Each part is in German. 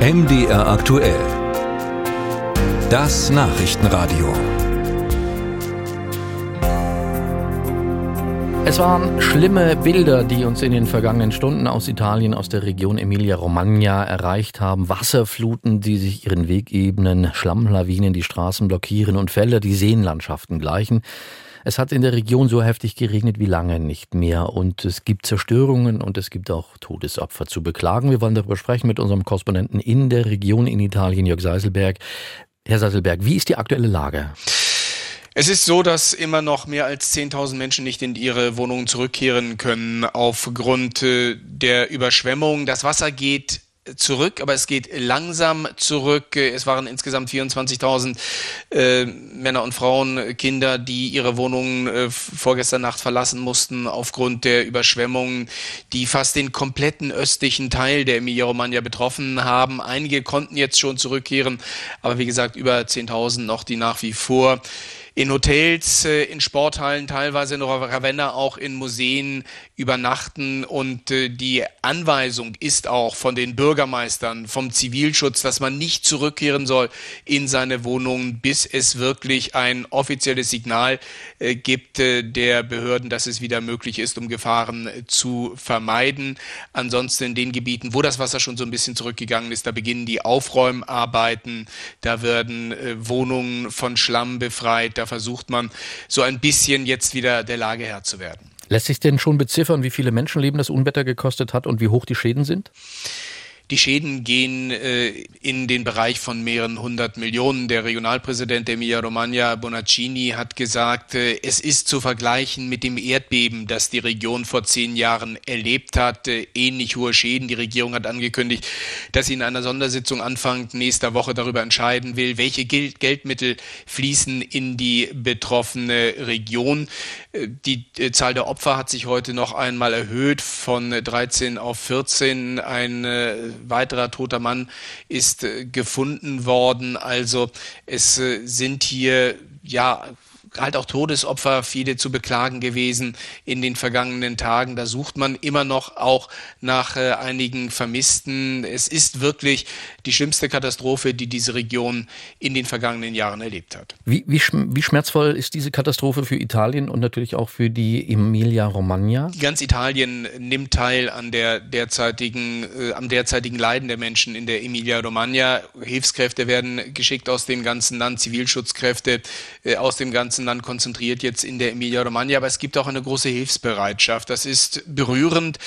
MDR aktuell. Das Nachrichtenradio. Es waren schlimme Bilder, die uns in den vergangenen Stunden aus Italien, aus der Region Emilia-Romagna erreicht haben. Wasserfluten, die sich ihren Weg ebnen, Schlammlawinen, die Straßen blockieren und Felder, die Seenlandschaften gleichen. Es hat in der Region so heftig geregnet wie lange nicht mehr und es gibt Zerstörungen und es gibt auch Todesopfer zu beklagen. Wir wollen darüber sprechen mit unserem Korrespondenten in der Region in Italien, Jörg Seiselberg. Herr Seiselberg, wie ist die aktuelle Lage? Es ist so, dass immer noch mehr als 10.000 Menschen nicht in ihre Wohnungen zurückkehren können aufgrund äh, der Überschwemmung. Das Wasser geht zurück, aber es geht langsam zurück. Es waren insgesamt 24.000 äh, Männer und Frauen, Kinder, die ihre Wohnungen äh, vorgestern Nacht verlassen mussten aufgrund der Überschwemmungen, die fast den kompletten östlichen Teil der Emilia-Romagna betroffen haben. Einige konnten jetzt schon zurückkehren, aber wie gesagt über 10.000 noch, die nach wie vor in Hotels, äh, in Sporthallen, teilweise in Ravenna auch in Museen übernachten. Und äh, die Anweisung ist auch von den Bürgermeistern, vom Zivilschutz, dass man nicht zurückkehren soll in seine Wohnungen, bis es wirklich ein offizielles Signal äh, gibt der Behörden, dass es wieder möglich ist, um Gefahren zu vermeiden. Ansonsten in den Gebieten, wo das Wasser schon so ein bisschen zurückgegangen ist, da beginnen die Aufräumarbeiten, da werden Wohnungen von Schlamm befreit, da versucht man so ein bisschen jetzt wieder der Lage Herr zu werden. Lässt sich denn schon beziffern, wie viele Menschenleben das Unwetter gekostet hat und wie hoch die Schäden sind? Die Schäden gehen äh, in den Bereich von mehreren hundert Millionen. Der Regionalpräsident Emilia-Romagna, Bonaccini, hat gesagt, äh, es ist zu vergleichen mit dem Erdbeben, das die Region vor zehn Jahren erlebt hat. Äh, ähnlich hohe Schäden. Die Regierung hat angekündigt, dass sie in einer Sondersitzung Anfang nächster Woche darüber entscheiden will, welche Geld Geldmittel fließen in die betroffene Region. Äh, die äh, Zahl der Opfer hat sich heute noch einmal erhöht von 13 auf 14. Ein weiterer toter Mann ist äh, gefunden worden. Also es äh, sind hier ja halt auch Todesopfer, viele zu beklagen gewesen in den vergangenen Tagen. Da sucht man immer noch auch nach äh, einigen Vermissten. Es ist wirklich die schlimmste Katastrophe, die diese Region in den vergangenen Jahren erlebt hat. Wie, wie, wie schmerzvoll ist diese Katastrophe für Italien und natürlich auch für die Emilia-Romagna? Ganz Italien nimmt teil an der derzeitigen, äh, am derzeitigen Leiden der Menschen in der Emilia-Romagna. Hilfskräfte werden geschickt aus dem ganzen Land, Zivilschutzkräfte äh, aus dem ganzen ganzen Land konzentriert jetzt in der Emilia-Romagna, aber es gibt auch eine große Hilfsbereitschaft. Das ist berührend.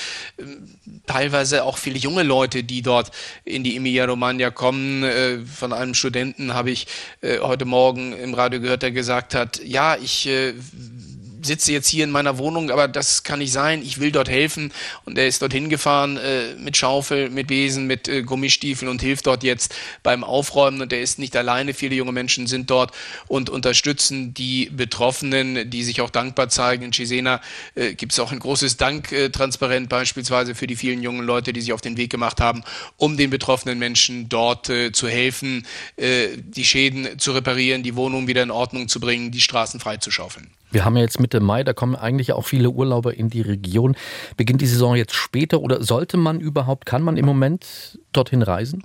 Teilweise auch viele junge Leute, die dort in die Emilia-Romagna kommen. Äh, von einem Studenten habe ich äh, heute Morgen im Radio gehört, der gesagt hat, ja, ich äh, sitze jetzt hier in meiner Wohnung, aber das kann nicht sein, ich will dort helfen. Und er ist dorthin gefahren äh, mit Schaufel, mit Besen, mit äh, Gummistiefeln und hilft dort jetzt beim Aufräumen. Und er ist nicht alleine, viele junge Menschen sind dort und unterstützen die Betroffenen, die sich auch dankbar zeigen. In Cesena äh, gibt es auch ein großes Danktransparent beispielsweise für die vielen jungen Leute, die sich auf den Weg gemacht haben, um den betroffenen Menschen dort äh, zu helfen, äh, die Schäden zu reparieren, die Wohnung wieder in Ordnung zu bringen, die Straßen freizuschaufeln. Wir haben ja jetzt Mitte Mai, da kommen eigentlich auch viele Urlauber in die Region. Beginnt die Saison jetzt später oder sollte man überhaupt, kann man im Moment dorthin reisen?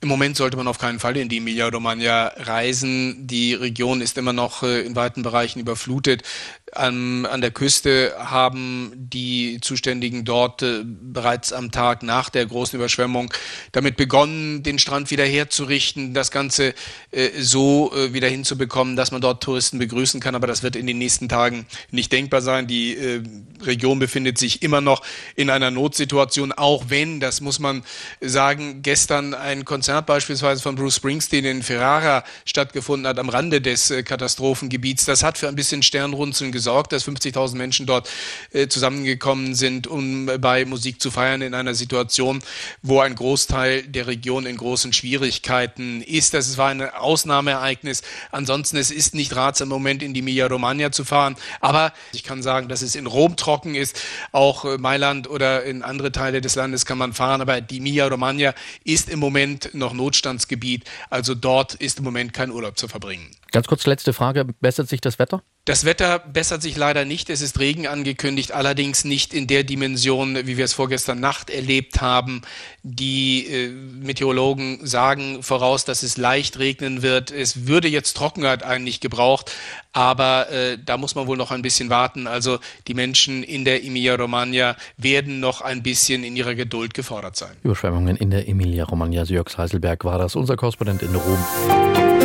Im Moment sollte man auf keinen Fall in die Emilia-Romagna reisen. Die Region ist immer noch äh, in weiten Bereichen überflutet. An, an der Küste haben die Zuständigen dort äh, bereits am Tag nach der großen Überschwemmung damit begonnen, den Strand wieder herzurichten, das Ganze äh, so äh, wieder hinzubekommen, dass man dort Touristen begrüßen kann. Aber das wird in den nächsten Tagen nicht denkbar sein. Die äh, Region befindet sich immer noch in einer Notsituation, auch wenn, das muss man sagen, gestern ein Konzert beispielsweise von Bruce Springsteen in Ferrara stattgefunden hat, am Rande des äh, Katastrophengebiets. Das hat für ein bisschen Sternrunzeln gesorgt, dass 50.000 Menschen dort äh, zusammengekommen sind, um bei Musik zu feiern in einer Situation, wo ein Großteil der Region in großen Schwierigkeiten ist. Das war ein Ausnahmeereignis. Ansonsten, es ist nicht ratsam, im Moment in die Emilia Romagna zu fahren. Aber ich kann sagen, dass es in Rom trocken ist. Auch äh, Mailand oder in andere Teile des Landes kann man fahren. Aber die Emilia Romagna ist im Moment noch Notstandsgebiet. Also dort ist im Moment kein Urlaub zu verbringen. Ganz kurz letzte Frage. Bessert sich das Wetter? Das Wetter bessert sich leider nicht. Es ist Regen angekündigt, allerdings nicht in der Dimension, wie wir es vorgestern Nacht erlebt haben. Die äh, Meteorologen sagen voraus, dass es leicht regnen wird. Es würde jetzt Trockenheit eigentlich gebraucht, aber äh, da muss man wohl noch ein bisschen warten. Also die Menschen in der Emilia-Romagna werden noch ein bisschen in ihrer Geduld gefordert sein. Überschwemmungen in der Emilia-Romagna. Jörg Heiselberg war das, unser Korrespondent in Rom.